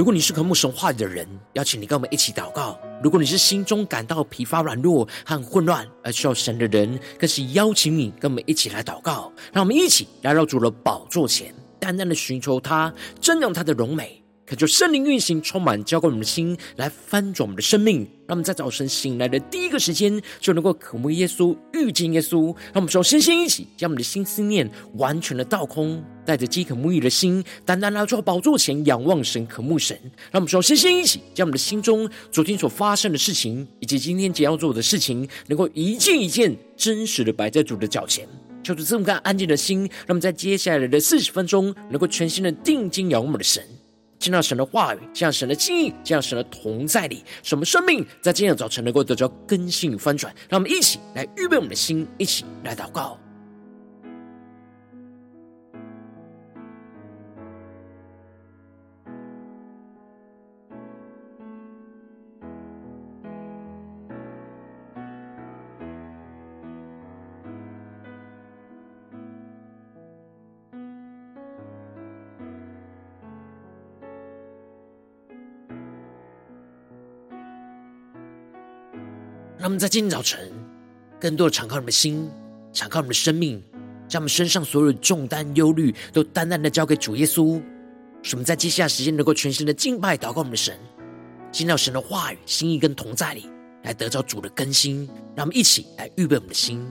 如果你是渴慕神话里的人，邀请你跟我们一起祷告；如果你是心中感到疲乏、软弱和混乱而需要神的人，更是邀请你跟我们一起来祷告。让我们一起来到主的宝座前，淡淡的寻求他，瞻仰他的荣美。可就圣灵运行，充满浇灌我们的心，来翻转我们的生命。让我们在早晨醒来的第一个时间，就能够渴慕耶稣、遇见耶稣。让我们首先先一起将我们的心思念完全的倒空，带着饥渴沐浴的心，单单来到宝座前仰望神、渴慕神。让我们首先先一起将我们的心中昨天所发生的事情，以及今天将要做的事情，能够一件一件真实的摆在主的脚前。求主赐我们安静的心，让我们在接下来的四十分钟，能够全心的定睛仰望我们的神。听到神的话语，见到神的记忆，这样神的同在里，什么生命在今天早晨能够得到更新与翻转。让我们一起来预备我们的心，一起来祷告。那么在今天早晨，更多的敞开你们的心，敞开你们的生命，将我们身上所有的重担、忧虑，都单单的交给主耶稣。使我们在接下来时间，能够全心的敬拜、祷告我们的神，进到神的话语、心意跟同在里，来得到主的更新。让我们一起来预备我们的心。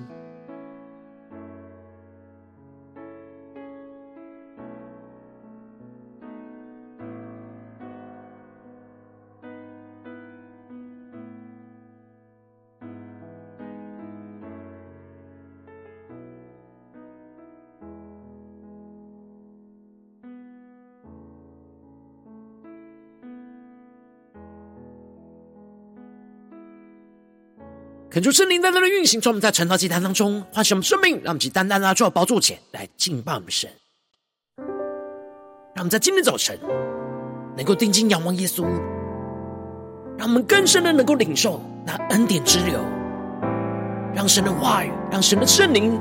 恳求圣灵单单的运行，从我们在晨祷祭坛当中唤醒我们生命，让我们去单单的坐在宝座前来敬拜我们神。让我们在今天早晨能够定睛仰望耶稣，让我们更深的能够领受那恩典之流，让神的话语，让神的圣灵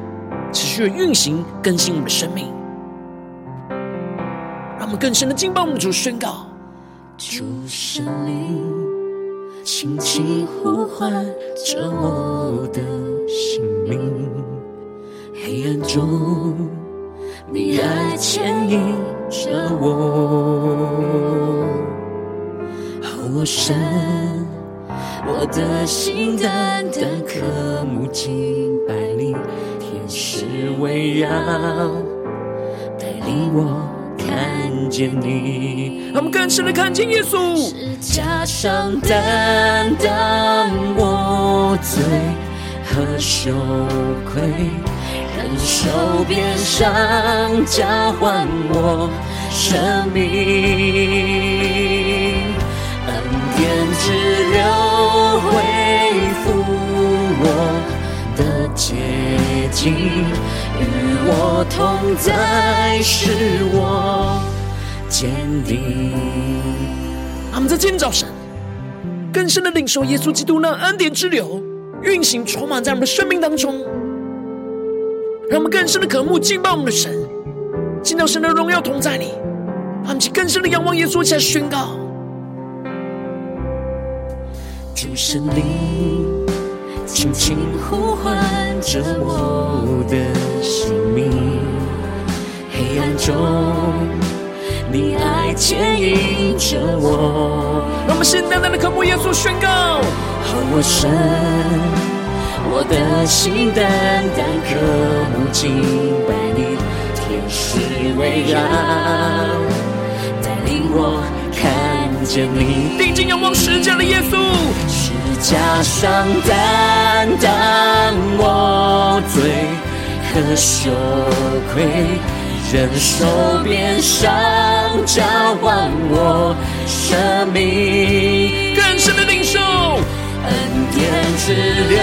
持续的运行更新我们的生命，让我们更深的敬拜我们主，宣告主圣灵。轻轻呼唤着我的姓名，黑暗中，你爱牵引着我。我神，我的心单单渴慕敬拜你，天使围绕，带领我。看见你，他们更深的看见耶稣。十架上担当我罪和羞愧，忍受鞭伤交换我生命，恩典只留恢复我。的洁净。与我同在，使我坚定。他们在今天早晨更深的领受耶稣基督那恩典之流运行，充满在我们的生命当中，让我们更深的渴慕敬拜我们的神，见到神的荣耀同在里，他们去更深的仰望耶稣，起来宣告：主神灵。轻轻呼唤着我的姓名，黑暗中，你爱牵引着我。让我们先单单的渴慕耶稣，宣告：和我神，我的心单单渴慕敬拜你，天使围绕，带领我看见你。定睛仰望十架的耶稣。加上担当我罪和羞愧，忍受鞭伤交换我生命，更深的领受恩典之流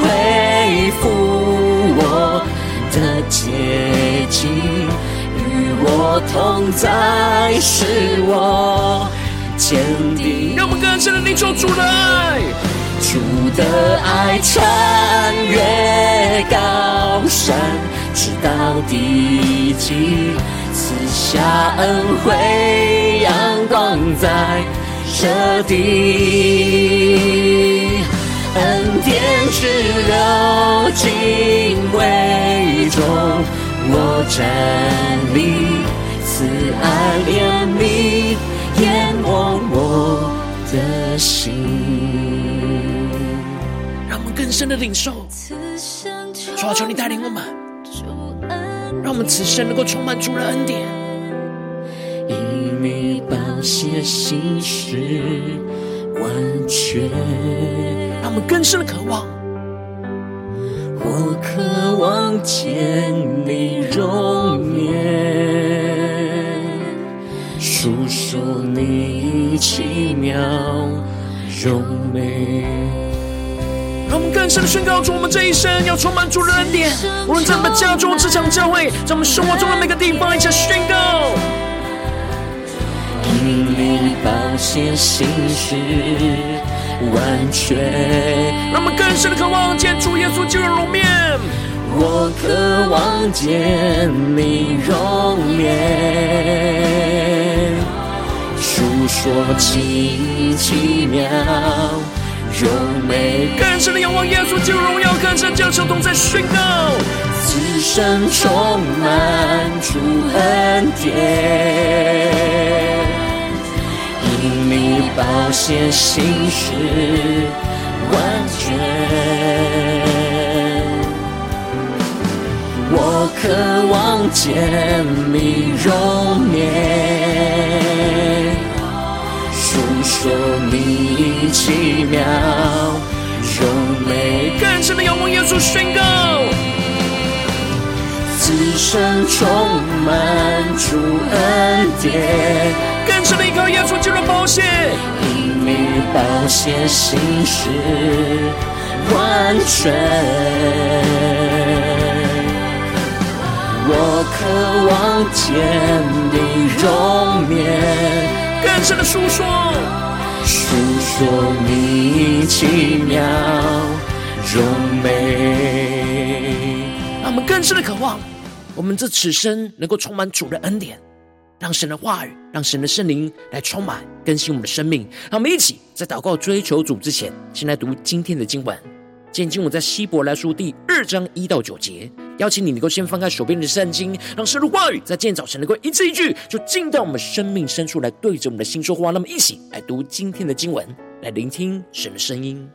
恢复我的洁净，与我同在，是我。坚定，让我们更深的领受主的爱，主的爱穿越高山，直到地极，赐下恩惠，阳光在这地，恩典之流进会中，我站立，慈爱怜心。让我们更深的领受，主啊，求你带领我们，让我们此生能够充满主的恩典。因你宝血心事完全，让我们更深的渴望。我渴望见你容颜，述说你奇妙荣美。让我们更深的宣告出，我们这一生要充满主的恩典。无论在我们家中、职场、教会，在我们生活中的每个地方，一起宣告。因你宝血心事完全，让我们更深的渴望见主耶稣基督的容面。我渴望见你容颜，述说奇奇妙荣美。更深的仰望耶稣基督荣耀，更深将圣同在宣告，此生充满主恩典。因你保险心事完全，我渴望见你容颜，说你奇妙荣美。更深的仰望耶稣宣告，此生充满主恩典。更深的依靠耶稣基督的宝血，因你宝血心事完全，我渴望见你容颜。更深的述说，说你奇妙荣美。让我们更深的渴望，我们这此生能够充满主的恩典。让神的话语，让神的圣灵来充满更新我们的生命。让我们一起在祷告追求主之前，先来读今天的经文。今天我在希伯来书第二章一到九节。邀请你能够先翻开手边的圣经，让神的话语在今天早晨能够一字一句，就进到我们生命深处来，对着我们的心说话。那么，一起来读今天的经文，来聆听神的声音。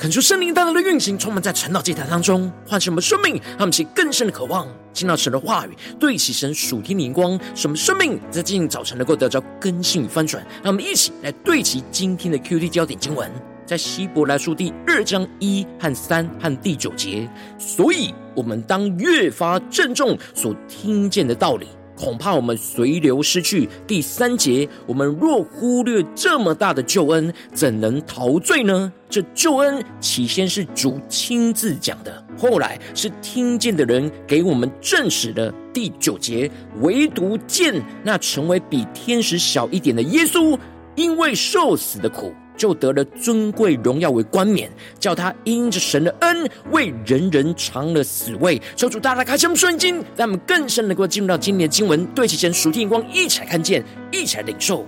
恳求圣灵大大的运行，充满在晨祷祭坛当中，唤醒我们生命，让我们起更深的渴望，听到神的话语，对齐神属天的眼光，使我们生命在今天早晨能够得到更新与翻转。让我们一起来对齐今天的 QT 焦点经文，在希伯来书第二章一和三和第九节。所以，我们当越发郑重所听见的道理。恐怕我们随流失去。第三节，我们若忽略这么大的救恩，怎能陶醉呢？这救恩起先是主亲自讲的，后来是听见的人给我们证实的。第九节，唯独见那成为比天使小一点的耶稣，因为受死的苦。就得了尊贵荣耀为冠冕，叫他因着神的恩为人人尝了死味。求主大大开启我们圣经，让我们更深能够进入到今年的经文，对齐神属天光，一起来看见，一起来领受。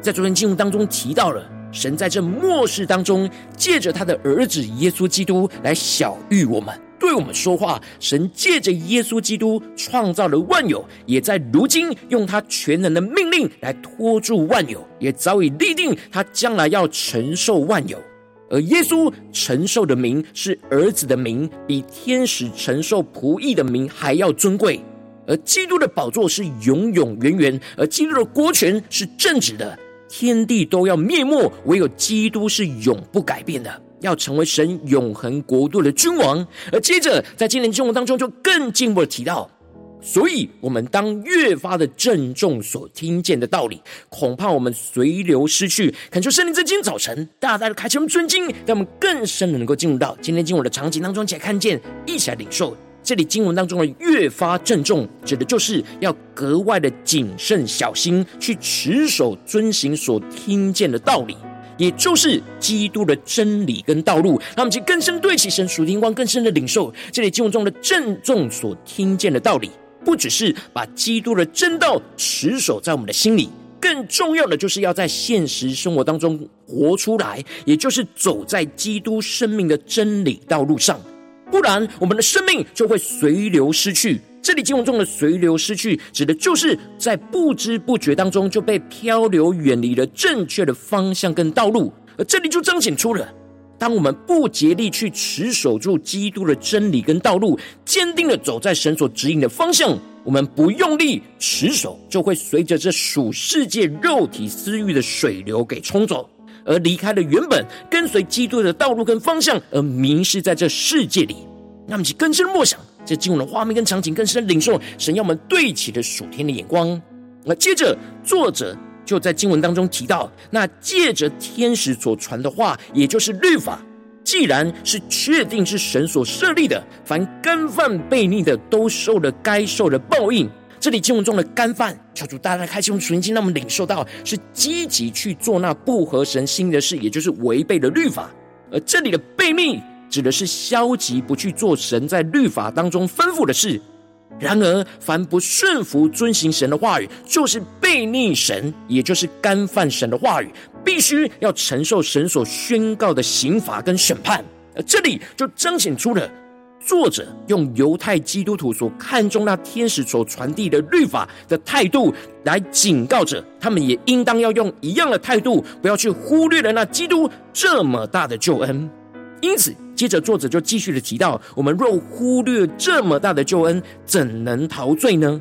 在昨天经文当中提到了，神在这末世当中，借着他的儿子耶稣基督来小谕我们。对我们说话，神借着耶稣基督创造了万有，也在如今用他全能的命令来托住万有，也早已立定他将来要承受万有。而耶稣承受的名是儿子的名，比天使承受仆役的名还要尊贵。而基督的宝座是永永远远，而基督的国权是正直的，天地都要灭没，唯有基督是永不改变的。要成为神永恒国度的君王，而接着在今年经文当中就更进一步的提到，所以我们当越发的郑重所听见的道理，恐怕我们随流失去。恳求圣灵在今天早晨大大的开启我们尊经，让我们更深的能够进入到今天经文的场景当中，一起来看见，一起来领受。这里经文当中的越发郑重，指的就是要格外的谨慎小心，去持守遵行所听见的道理。也就是基督的真理跟道路，让我们去更深对齐神属灵光，更深的领受这里经文中的郑重所听见的道理，不只是把基督的真道持守在我们的心里，更重要的就是要在现实生活当中活出来，也就是走在基督生命的真理道路上，不然我们的生命就会随流失去。这里经文中的随流失去，指的就是在不知不觉当中就被漂流远离了正确的方向跟道路。而这里就彰显出了，当我们不竭力去持守住基督的真理跟道路，坚定的走在神所指引的方向，我们不用力持守，就会随着这属世界肉体私欲的水流给冲走，而离开了原本跟随基督的道路跟方向，而迷失在这世界里。那么，其更深的默想。这进入的画面跟场景，更深的领受神要我们对齐的属天的眼光。那接着作者就在经文当中提到，那借着天使所传的话，也就是律法，既然是确定是神所设立的，凡干犯悖逆的，都受了该受的报应。这里经文中的干犯，求主大家开启我们属灵经，让我们领受到是积极去做那不合神心意的事，也就是违背了律法。而这里的悖逆。指的是消极不去做神在律法当中吩咐的事。然而，凡不顺服遵行神的话语，就是悖逆神，也就是干犯神的话语，必须要承受神所宣告的刑罚跟审判。而这里就彰显出了作者用犹太基督徒所看重那天使所传递的律法的态度，来警告着他们，也应当要用一样的态度，不要去忽略了那基督这么大的救恩。因此，接着作者就继续的提到：我们若忽略这么大的救恩，怎能陶醉呢？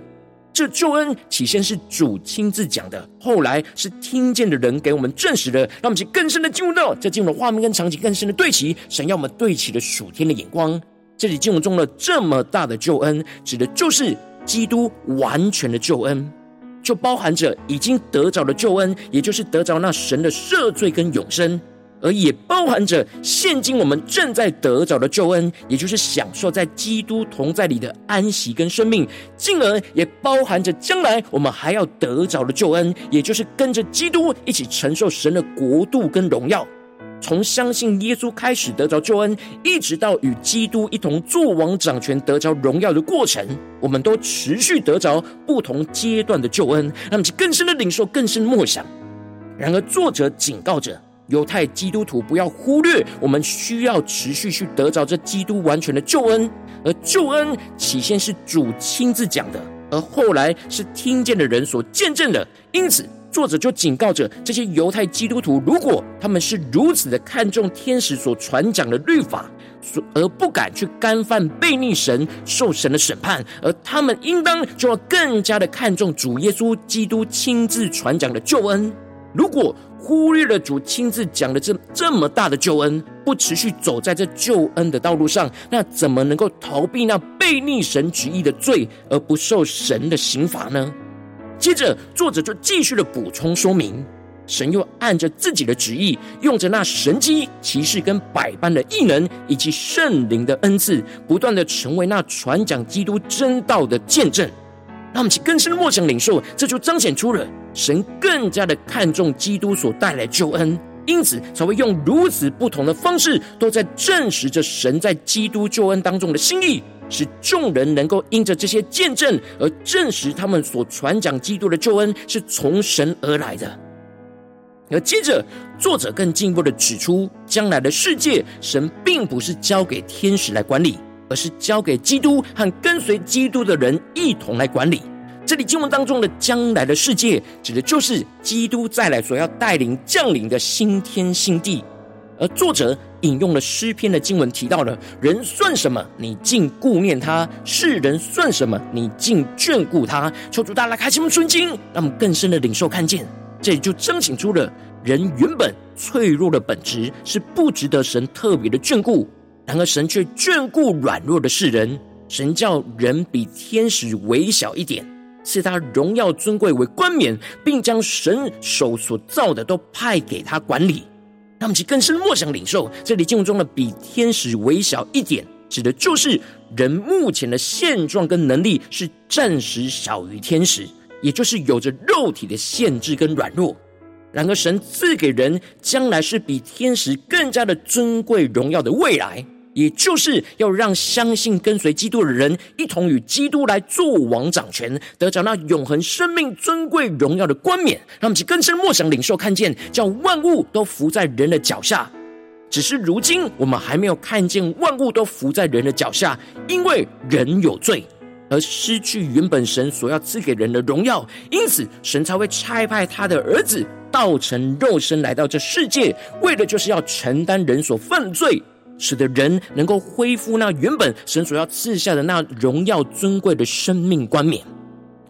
这救恩起先是主亲自讲的，后来是听见的人给我们证实的。让我们去更深的进入到这进入的画面跟场景，更深的对齐，神要我们对齐的属天的眼光。这里经文中的这么大的救恩，指的就是基督完全的救恩，就包含着已经得着的救恩，也就是得着那神的赦罪跟永生。而也包含着现今我们正在得着的救恩，也就是享受在基督同在里的安息跟生命，进而也包含着将来我们还要得着的救恩，也就是跟着基督一起承受神的国度跟荣耀。从相信耶稣开始得着救恩，一直到与基督一同作王掌权得着荣耀的过程，我们都持续得着不同阶段的救恩，让我们更深的领受，更深的默想。然而作者警告着。犹太基督徒不要忽略，我们需要持续去得着这基督完全的救恩，而救恩起先是主亲自讲的，而后来是听见的人所见证的。因此，作者就警告着这些犹太基督徒，如果他们是如此的看重天使所传讲的律法，所而不敢去干犯悖逆神、受神的审判，而他们应当就要更加的看重主耶稣基督亲自传讲的救恩。如果忽略了主亲自讲的这这么大的救恩，不持续走在这救恩的道路上，那怎么能够逃避那悖逆神旨意的罪，而不受神的刑罚呢？接着，作者就继续的补充说明，神又按着自己的旨意，用着那神机、奇事跟百般的异能，以及圣灵的恩赐，不断的成为那传讲基督真道的见证。让我们去更深的默想领受，这就彰显出了神更加的看重基督所带来救恩，因此才会用如此不同的方式，都在证实着神在基督救恩当中的心意。使众人能够因着这些见证而证实他们所传讲基督的救恩是从神而来的。而接着，作者更进一步的指出，将来的世界，神并不是交给天使来管理，而是交给基督和跟随基督的人一同来管理。这里经文当中的将来的世界，指的就是基督再来所要带领降临的新天新地。而作者引用了诗篇的经文，提到了人算什么，你竟顾念他；世人算什么，你竟眷顾他。求主大家开启我们的心，让我们更深的领受看见，这里就彰显出了人原本脆弱的本质是不值得神特别的眷顾，然而神却眷顾软弱的世人。神叫人比天使微小一点，赐他荣耀尊贵为冠冕，并将神手所造的都派给他管理。让我们去更深默想领受，这里经文中的比天使微小一点，指的就是人目前的现状跟能力是暂时小于天使，也就是有着肉体的限制跟软弱。然而神赐给人将来是比天使更加的尊贵荣耀的未来。也就是要让相信跟随基督的人一同与基督来做王掌权，得着那永恒生命尊贵荣耀的冠冕。让我们去更深默想领受，看见叫万物都伏在人的脚下。只是如今我们还没有看见万物都伏在人的脚下，因为人有罪而失去原本神所要赐给人的荣耀，因此神才会差派他的儿子道成肉身来到这世界，为的就是要承担人所犯罪。使得人能够恢复那原本神所要赐下的那荣耀尊贵的生命冠冕。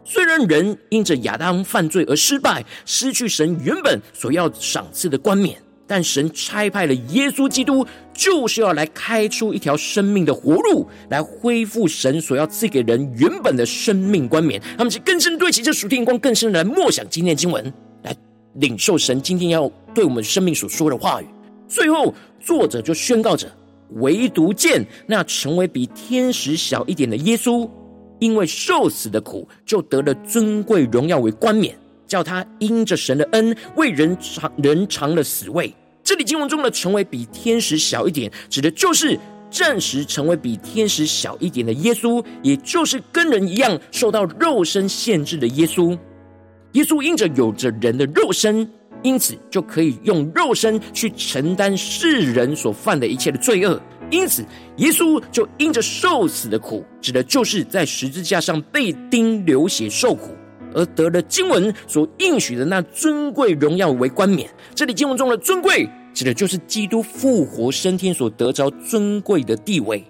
虽然人因着亚当犯罪而失败，失去神原本所要赏赐的冠冕，但神差派了耶稣基督，就是要来开出一条生命的活路，来恢复神所要赐给人原本的生命冠冕。他们是更深对齐这属天光，更深的来默想今天经文，来领受神今天要对我们生命所说的话语。最后，作者就宣告着。唯独见那成为比天使小一点的耶稣，因为受死的苦，就得了尊贵荣耀为冠冕，叫他因着神的恩为人尝人尝了死味。这里经文中的成为比天使小一点，指的就是暂时成为比天使小一点的耶稣，也就是跟人一样受到肉身限制的耶稣。耶稣因着有着人的肉身。因此，就可以用肉身去承担世人所犯的一切的罪恶。因此，耶稣就因着受死的苦，指的就是在十字架上被钉流血受苦，而得了经文所应许的那尊贵荣耀为冠冕。这里经文中的尊贵，指的就是基督复活升天所得着尊贵的地位；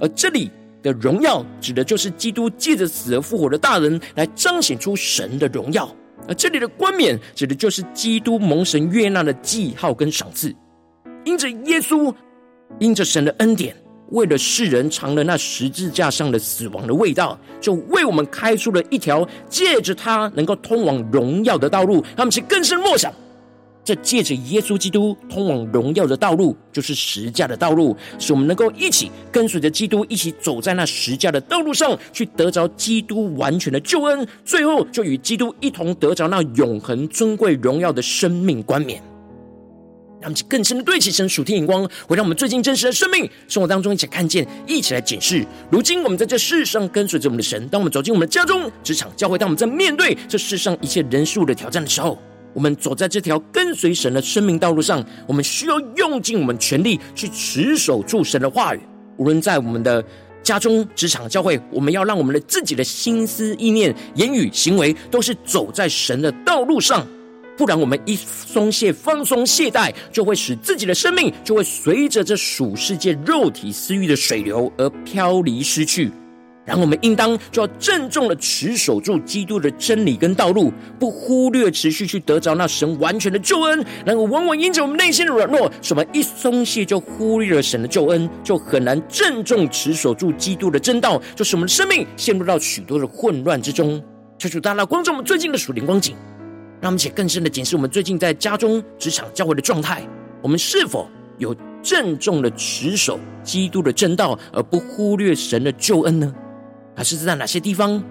而这里的荣耀，指的就是基督借着死而复活的大能，来彰显出神的荣耀。而这里的冠冕，指的就是基督蒙神悦纳的记号跟赏赐。因着耶稣，因着神的恩典，为了世人尝了那十字架上的死亡的味道，就为我们开出了一条借着他能够通往荣耀的道路。他们是更深默想。这借着耶稣基督通往荣耀的道路，就是十架的道路，使我们能够一起跟随着基督，一起走在那十架的道路上，去得着基督完全的救恩，最后就与基督一同得着那永恒尊贵荣耀的生命冠冕。让我们更深的对齐神属天眼光，回到我们最近真实的生命生活当中，一起看见，一起来检视。如今我们在这世上跟随着我们的神，当我们走进我们的家中、职场、教会，当我们在面对这世上一切人事物的挑战的时候。我们走在这条跟随神的生命道路上，我们需要用尽我们全力去持守住神的话语。无论在我们的家中、职场、教会，我们要让我们的自己的心思、意念、言语、行为，都是走在神的道路上，不然我们一松懈、放松、懈怠，就会使自己的生命就会随着这属世界肉体私欲的水流而飘离失去。然后我们应当就要郑重的持守住基督的真理跟道路，不忽略持续去得着那神完全的救恩。然后往往因着我们内心的软弱，使我们一松懈就忽略了神的救恩，就很难郑重持守住基督的真道，就使我们的生命陷入到许多的混乱之中。求主大大光照我们最近的属灵光景，让我们且更深的检视我们最近在家中、职场、教会的状态，我们是否有郑重的持守基督的真道，而不忽略神的救恩呢？还是在哪些地方，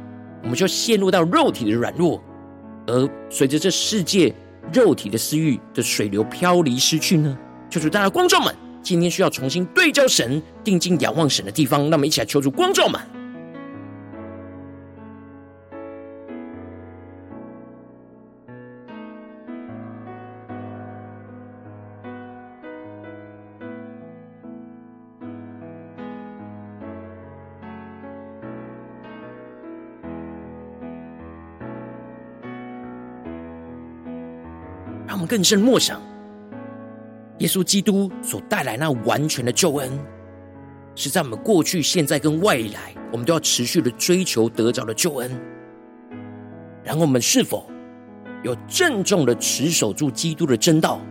我们就陷入到肉体的软弱，而随着这世界肉体的私欲的水流漂离失去呢？求主大家观众们，今天需要重新对焦神、定睛仰望神的地方，那么一起来求助观众们。让我们更深默想，耶稣基督所带来那完全的救恩，是在我们过去、现在跟未来，我们都要持续的追求得着的救恩。然后，我们是否有郑重的持守住基督的真道，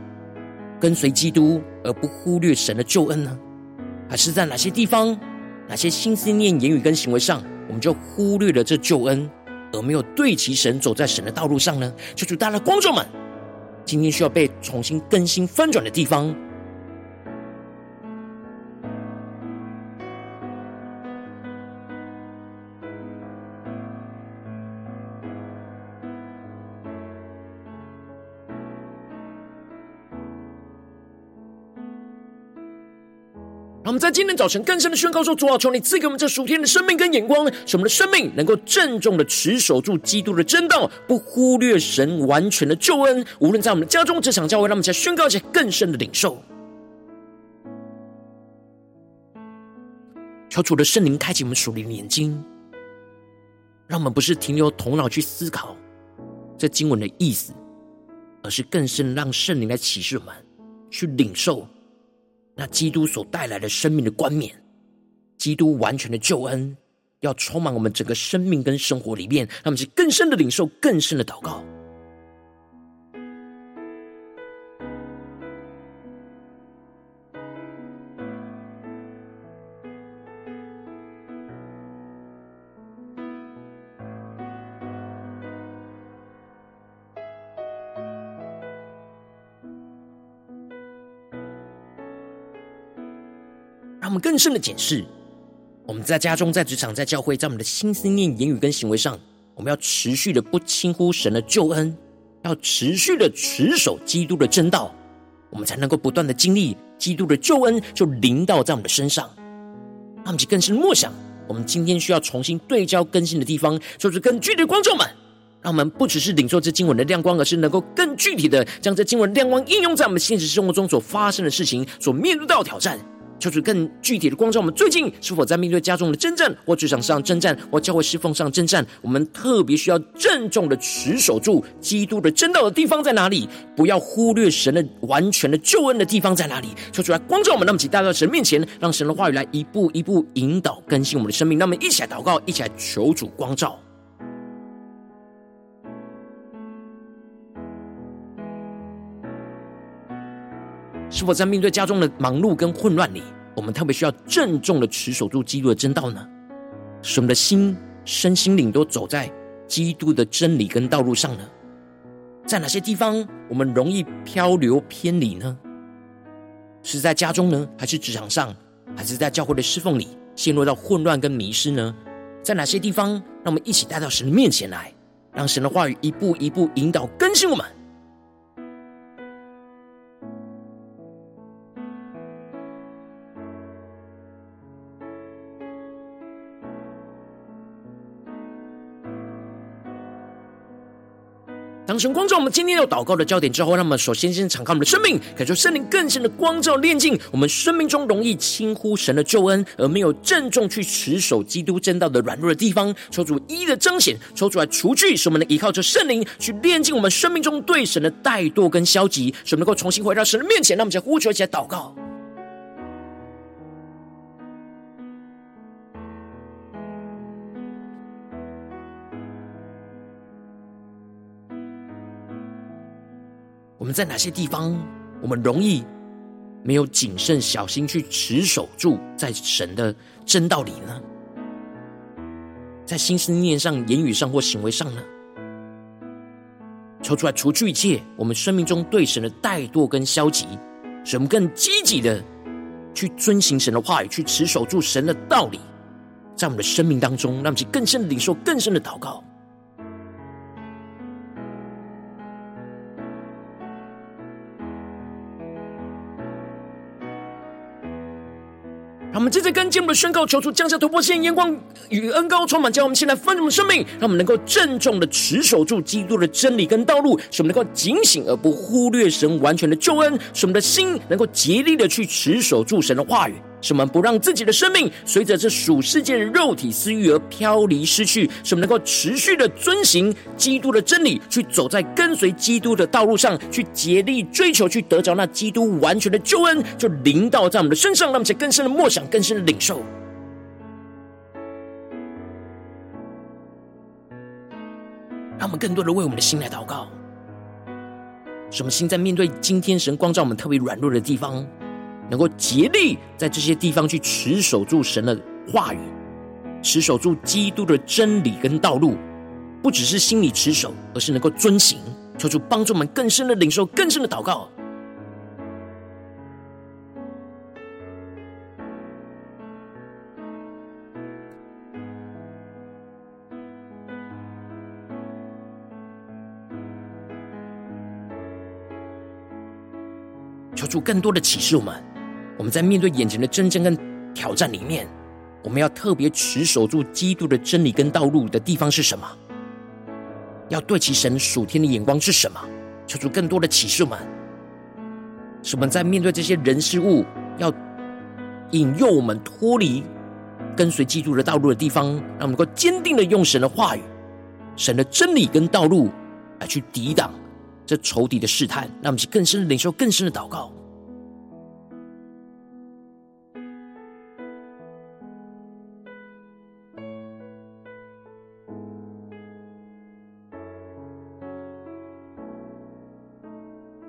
跟随基督而不忽略神的救恩呢？还是在哪些地方、哪些心思念、言语跟行为上，我们就忽略了这救恩，而没有对齐神，走在神的道路上呢？求主，大家的光照们。今天需要被重新更新翻转的地方。今天早晨更深的宣告说：“主啊，求你赐给我们这属天的生命跟眼光，使我们的生命能够郑重的持守住基督的真道，不忽略神完全的救恩。无论在我们的家中、职场、教会，让我们在宣告一些更深的领受。求主的圣灵开启我们属灵的眼睛，让我们不是停留头脑去思考这经文的意思，而是更深让圣灵来启示我们，去领受。”那基督所带来的生命的冠冕，基督完全的救恩，要充满我们整个生命跟生活里面，让我们是更深的领受，更深的祷告。更深的检视，我们在家中、在职场、在教会，在我们的心思念、言语跟行为上，我们要持续的不轻忽神的救恩，要持续的持守基督的真道，我们才能够不断的经历基督的救恩就临到在我们的身上。让我们更深默想，我们今天需要重新对焦更新的地方，就是更具体的观众们，让我们不只是领受这经文的亮光，而是能够更具体的将这经文亮光应用在我们现实生活中所发生的事情、所面对到的挑战。求主更具体的光照我们，最近是否在面对家中的征战，或职场上征战，或教会侍奉上征战？我们特别需要郑重的持守住基督的真道的地方在哪里？不要忽略神的完全的救恩的地方在哪里？求主来光照我们，那么，请带到神面前，让神的话语来一步一步引导更新我们的生命。那么，一起来祷告，一起来求主光照。是否在面对家中的忙碌跟混乱里，我们特别需要郑重的持守住基督的真道呢？使我们的心、身心灵都走在基督的真理跟道路上呢？在哪些地方我们容易漂流偏离呢？是在家中呢，还是职场上，还是在教会的侍奉里陷入到混乱跟迷失呢？在哪些地方，让我们一起带到神的面前来，让神的话语一步一步引导更新我们。神光照我们今天要祷告的焦点之后，让我们首先先敞开我们的生命，感受圣灵更深的光照炼净我们生命中容易轻忽神的救恩，而没有郑重去持守基督正道的软弱的地方，抽出一的彰显，抽出来除去，使我们能依靠着圣灵去炼净我们生命中对神的怠惰跟消极，使我们能够重新回到神的面前。让我们再呼求起来祷告。在哪些地方，我们容易没有谨慎小心去持守住在神的真道里呢？在心思念上、言语上或行为上呢？求出来，除去一切我们生命中对神的怠惰跟消极，使我们更积极的去遵行神的话语，去持守住神的道理，在我们的生命当中，让我们去更深的领受、更深的祷告。我们接着跟节目的宣告，求主降下突破性眼光与恩高充满，将我们现在丰盛的生命，让我们能够郑重的持守住基督的真理跟道路，使我们能够警醒而不忽略神完全的救恩，使我们的心能够竭力的去持守住神的话语。使我们不让自己的生命随着这属世界的肉体私欲而飘离失去，使我们能够持续的遵行基督的真理，去走在跟随基督的道路上，去竭力追求，去得着那基督完全的救恩，就临到在我们的身上，让我们更深的默想、更深的领受，让我们更多的为我们的心来祷告，什么心在面对今天神光照我们特别软弱的地方。能够竭力在这些地方去持守住神的话语，持守住基督的真理跟道路，不只是心里持守，而是能够遵行。求主帮助我们更深的领受，更深的祷告。求主更多的启示我们。我们在面对眼前的真正跟挑战里面，我们要特别持守住基督的真理跟道路的地方是什么？要对其神属天的眼光是什么？求出更多的启示们，使我们在面对这些人事物，要引诱我们脱离跟随基督的道路的地方，让我们能够坚定的用神的话语、神的真理跟道路来去抵挡这仇敌的试探，让我们去更深的领受更深的祷告。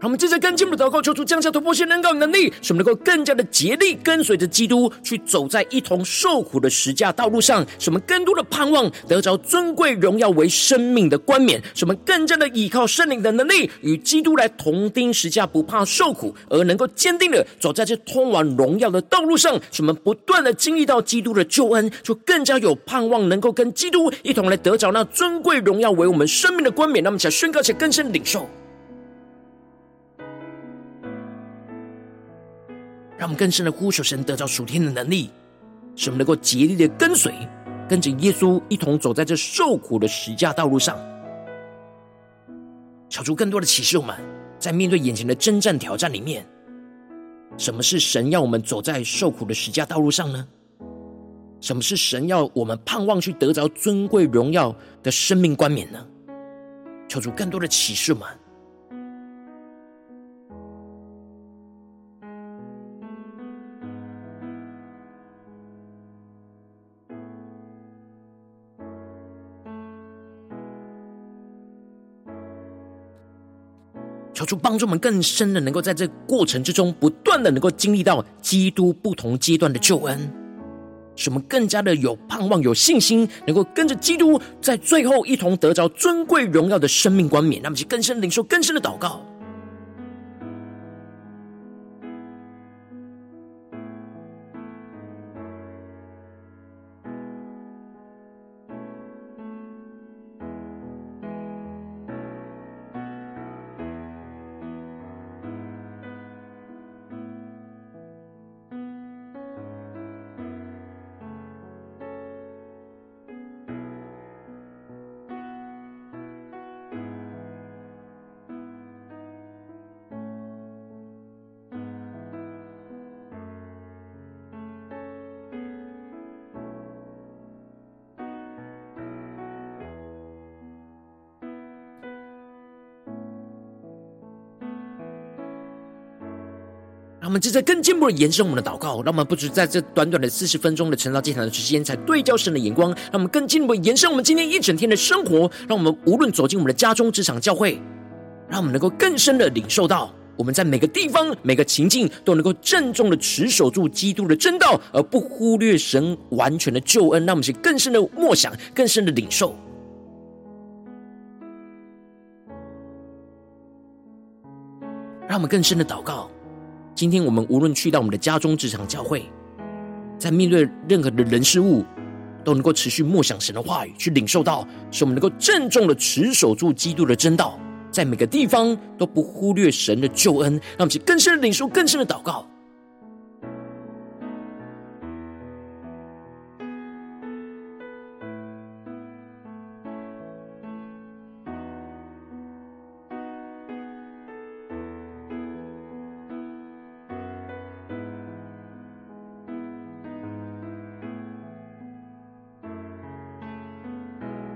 让我们接着跟进我们的祷告，求主降下突破性能够能力，使我们能够更加的竭力跟随着基督，去走在一同受苦的十架道路上，使我们更多的盼望得着尊贵荣耀为生命的冠冕，使我们更加的依靠圣灵的能力，与基督来同钉十架，不怕受苦，而能够坚定的走在这通往荣耀的道路上，使我们不断的经历到基督的救恩，就更加有盼望，能够跟基督一同来得着那尊贵荣耀为我们生命的冠冕。那么，想宣告且更深领受。让我们更深的呼求神，得着属天的能力，使我们能够竭力的跟随，跟着耶稣一同走在这受苦的十架道路上。求出更多的启示，我们在面对眼前的征战挑战里面，什么是神要我们走在受苦的十架道路上呢？什么是神要我们盼望去得着尊贵荣耀的生命冠冕呢？求出更多的启示，们。主帮助我们更深的，能够在这过程之中，不断的能够经历到基督不同阶段的救恩，使我们更加的有盼望、有信心，能够跟着基督在最后一同得着尊贵荣耀的生命冠冕。那么，去更深领受更深的祷告。我们正在更进一步的延伸我们的祷告，让我们不止在这短短的四十分钟的晨祷祭坛的时间，才对焦神的眼光，让我们更进一步延伸我们今天一整天的生活，让我们无论走进我们的家中、职场、教会，让我们能够更深的领受到，我们在每个地方、每个情境都能够郑重的持守住基督的真道，而不忽略神完全的救恩。让我们去更深的默想、更深的领受，让我们更深的祷告。今天我们无论去到我们的家中、职场、教会，在面对任何的人事物，都能够持续默想神的话语，去领受到，使我们能够郑重的持守住基督的真道，在每个地方都不忽略神的救恩，让我们去更深的领受、更深的祷告。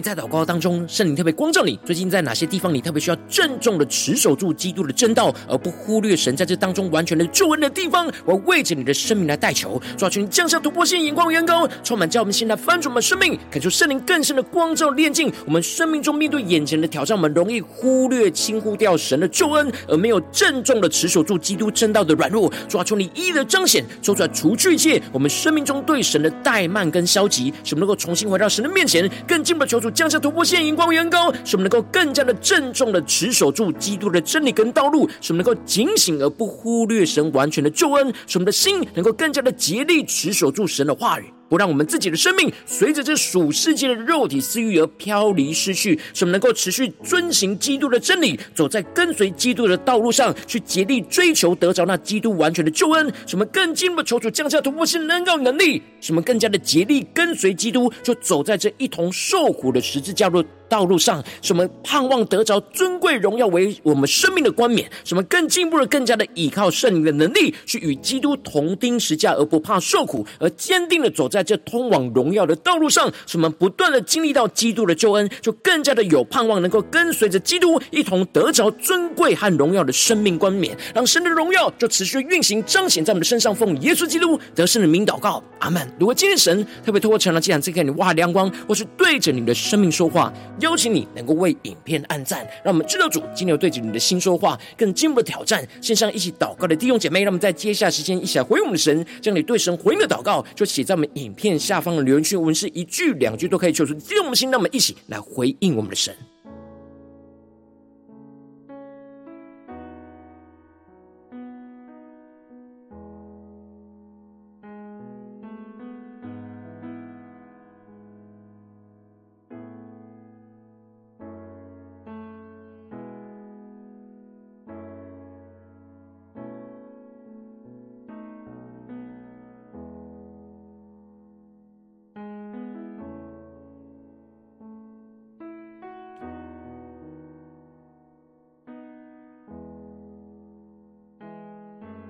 在祷告当中，圣灵特别光照你，最近在哪些地方你特别需要郑重的持守住基督的真道，而不忽略神在这当中完全的救恩的地方，我为着你的生命来代求，抓住你降下突破性眼光，远高，充满叫我们现在翻转我们生命，感受圣灵更深的光照炼净我们生命中面对眼前的挑战，我们容易忽略轻忽掉神的救恩，而没有郑重的持守住基督真道的软弱，抓住你一的彰显，说出来除去一切我们生命中对神的怠慢跟消极，使我们能够重新回到神的面前，更。进一步求降下突破线，荧光圆高，使我们能够更加的郑重的持守住基督的真理跟道路，使我们能够警醒而不忽略神完全的救恩，使我们的心能够更加的竭力持守住神的话语。不让我们自己的生命随着这属世界的肉体私欲而飘离失去，使我们能够持续遵行基督的真理，走在跟随基督的道路上，去竭力追求得着那基督完全的救恩。什么更进一步求主降下突破性能够能力，什么更加的竭力跟随基督，就走在这一同受苦的十字架路。道路上，什么盼望得着尊贵荣耀为我们生命的冠冕；什么更进一步的、更加的依靠圣灵的能力，去与基督同钉十架，而不怕受苦，而坚定的走在这通往荣耀的道路上。使我们不断的经历到基督的救恩，就更加的有盼望，能够跟随着基督一同得着尊贵和荣耀的生命冠冕，让神的荣耀就持续运行彰显在我们的身上。奉耶稣基督得胜的名祷告，阿门。如果今天神特别透过成了这样，这给你哇亮光，或是对着你的生命说话。邀请你能够为影片按赞，让我们知道主今天有对着你的心说话，更进一步的挑战。线上一起祷告的弟兄姐妹，让我们在接下时间一起来回应我们的神，将你对神回应的祷告就写在我们影片下方的留言区，我们是一句两句都可以求出激动我们的心，让我们一起来回应我们的神。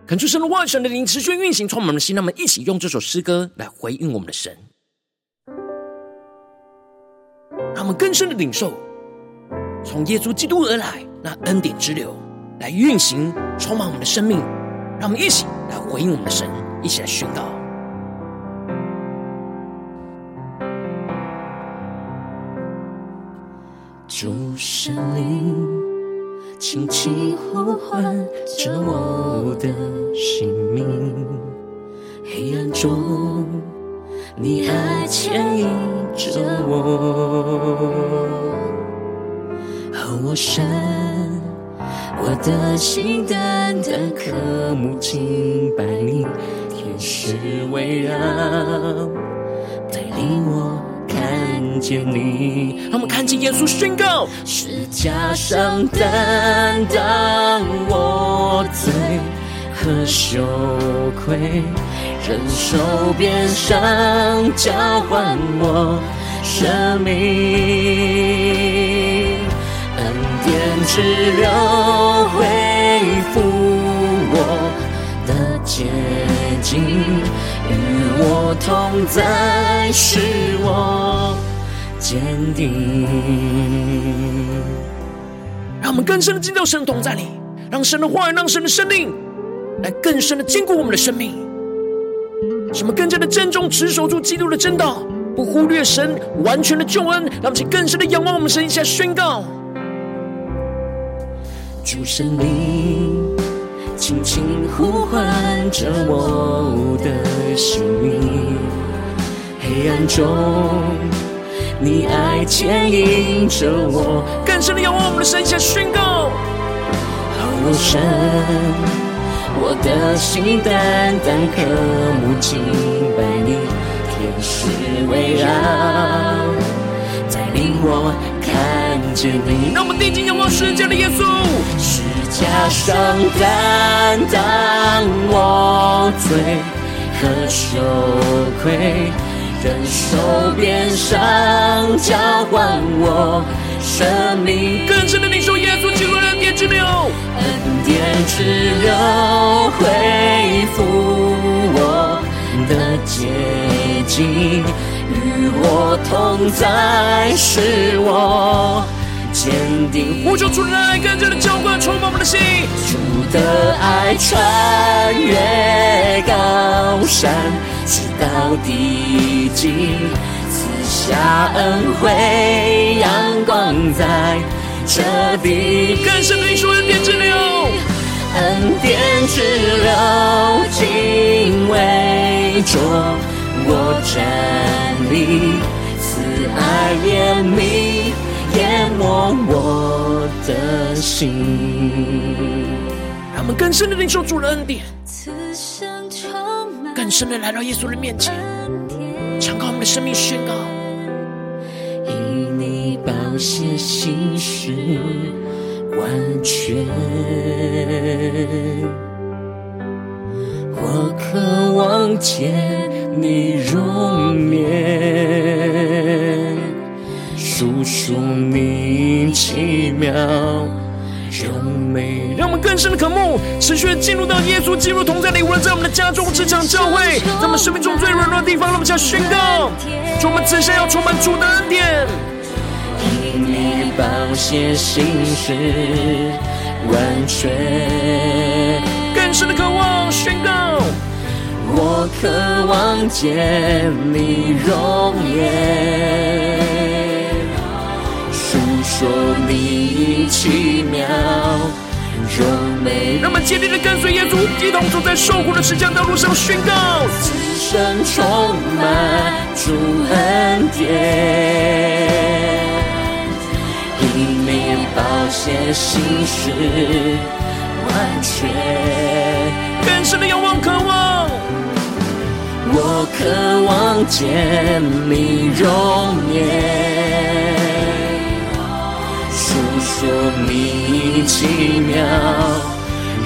恳求圣的万神的灵持续运行，充满我们的心。那么，一起用这首诗歌来回应我们的神，让我们更深的领受从耶稣基督而来那恩典之流，来运行充满我们的生命。让我们一起来回应我们的神，一起来宣告。主神灵。轻轻呼唤着我的姓名，黑暗中，你爱牵引着我，和我神，我的心单单渴慕敬拜你，天使围绕，带领我。看见你，让我们看见耶稣宣告：是加上担当我罪和羞愧，忍受鞭伤交换我生命，恩典之流恢复我的洁净。与我同在，是我坚定。让我们更深的进到神同在里，让神的话语，让神的生命来更深的坚固我们的生命。使我们更加的珍重、持守住基督的真道，不忽略神完全的救恩。让我们更深的仰望我们神，一起来宣告：主神灵。轻轻呼唤着我的性命，黑暗中，你爱牵引着我。更深的仰望我们的神，下宣告：我神，我的心单单渴慕敬拜你，天使围绕，带领我看见你。让我们定睛仰望十架的耶稣。加上担当我罪和羞愧，忍受鞭伤交换我生命。更深的领受耶稣基督的恩典之流，恩典之流恢复我的洁净，与我同在，是我。坚定，呼求主的爱，更加的浇灌充满我们的心。主的爱穿越高山，直到地极，赐下恩惠，阳光在这地。更深的领受恩典之流，恩典之流，敬畏着我站立，慈爱怜悯。淹没我的心，让我们更深的领受主的恩典，更深的来到耶稣的面前，敞开我们的生命，宣告：因你宝血心事完全，我渴望见你容颜。述说你奇妙柔美，让我们更深的渴慕，持续的进入到耶稣基督同在里，无论在我们的家中、职场、教会，在我们生命中最软弱的地方，让我们向宣告，主，我们此生要充满主的恩典。因你宝血心事完全，更深的渴望宣告，我渴望见你容颜。说你奇妙柔美，让我们坚定的跟随耶稣，一同走在受苦的十架道路上，宣告：此生充满主恩典，因你宝血心事完全，更深的仰望渴望，我渴望见你容颜。说你奇妙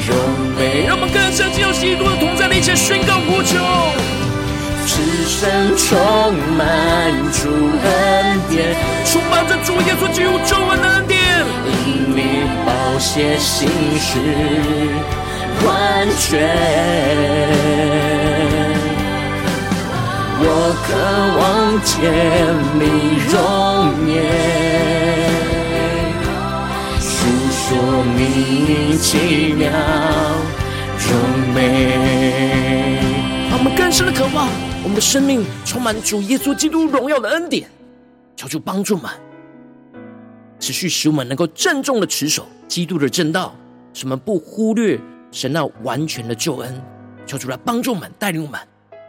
柔美，让我们更深进入基督的同在里，一起宣告呼求。此生充满主恩典，充满着主耶稣基督救恩的恩典。因你宝血心事完全，我渴望见你容颜。说你奇妙柔美，让我们更深的渴望，我们的生命充满主耶稣基督荣耀的恩典，求主帮助们，持续使我们能够郑重的持守基督的正道，使我们不忽略神那完全的救恩。求主来帮助我们，带领我们，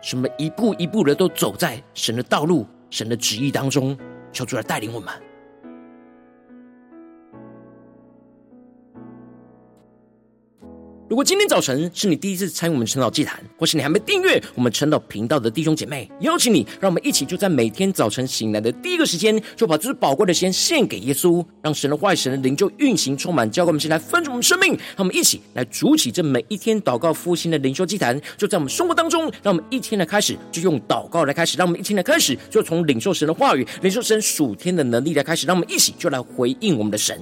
使我们一步一步的都走在神的道路、神的旨意当中。求主来带领我们。如果今天早晨是你第一次参与我们晨祷祭坛，或是你还没订阅我们晨祷频道的弟兄姐妹，邀请你，让我们一起就在每天早晨醒来的第一个时间，就把这宝贵的时间献给耶稣，让神的话语、神的灵就运行充满，交给我们，先来分盛我们生命，让我们一起来筑起这每一天祷告复兴的灵修祭坛，就在我们生活当中，让我们一天的开始就用祷告来开始，让我们一天的开始就从领受神的话语、领受神属天的能力来开始，让我们一起就来回应我们的神。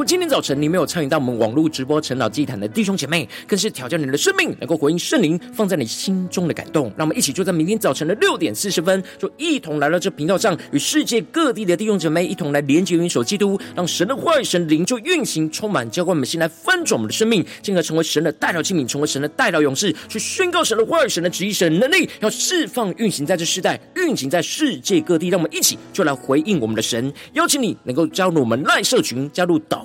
如果今天早晨你没有参与到我们网络直播晨祷祭坛的弟兄姐妹，更是挑战你的生命，能够回应圣灵放在你心中的感动。让我们一起就在明天早晨的六点四十分，就一同来到这频道上，与世界各地的弟兄姐妹一同来连接、元首基督，让神的话语、神灵就运行充满，教灌我们心来翻转我们的生命，进而成为神的代祷器皿，成为神的代祷勇士，去宣告神的话语、神的旨意、神的能力，要释放、运行在这世代，运行在世界各地。让我们一起就来回应我们的神，邀请你能够加入我们赖社群，加入祷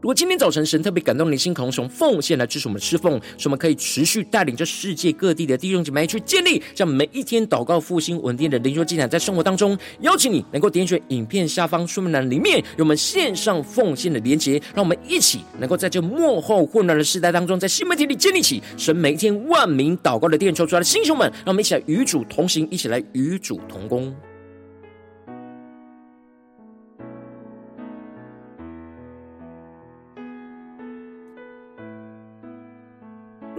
如果今天早晨神特别感动你的心，可能从奉献来支持我们侍奉，使我们可以持续带领着世界各地的弟兄姐妹去建立，这样每一天祷告复兴稳定的灵修进展，在生活当中，邀请你能够点选影片下方说明栏里面有我们线上奉献的连结，让我们一起能够在这幕后混乱的时代当中，在新媒体里建立起神每一天万名祷告的殿，抽出来的弟兄们，让我们一起来与主同行，一起来与主同工。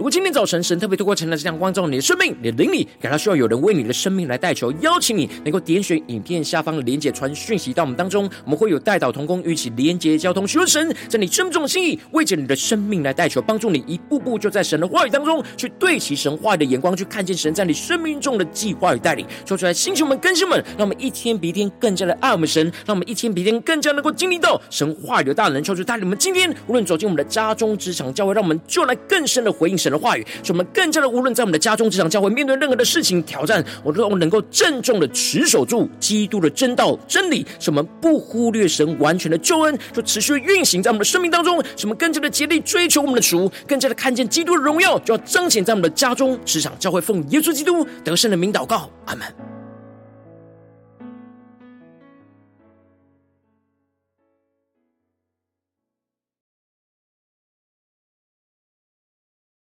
如果今天早晨神特别透过晨祷这样光照你的生命，你的灵里感到需要有人为你的生命来代求，邀请你能够点选影片下方的连结传讯息到我们当中，我们会有代祷同工与其连结交通，求神在你生命中的心意，为着你的生命来代求，帮助你一步步就在神的话语当中去对齐神话语的眼光，去看见神在你生命中的计划与带领。说出来，星球们、更新们，让我们一天比一天更加的爱我们神，让我们一天比一天更加能够经历到神话语的大能。求主带领我们今天无论走进我们的家中、职场、教会，让我们就来更深的回应神的话语，使我们更加的，无论在我们的家中、职场、教会，面对任何的事情挑战，我都能够郑重的持守住基督的真道真理，使我们不忽略神完全的救恩，就持续运行在我们的生命当中，使我们更加的竭力追求我们的主，更加的看见基督的荣耀，就要彰显在我们的家中、职场、教会，奉耶稣基督得胜的名祷告，阿门。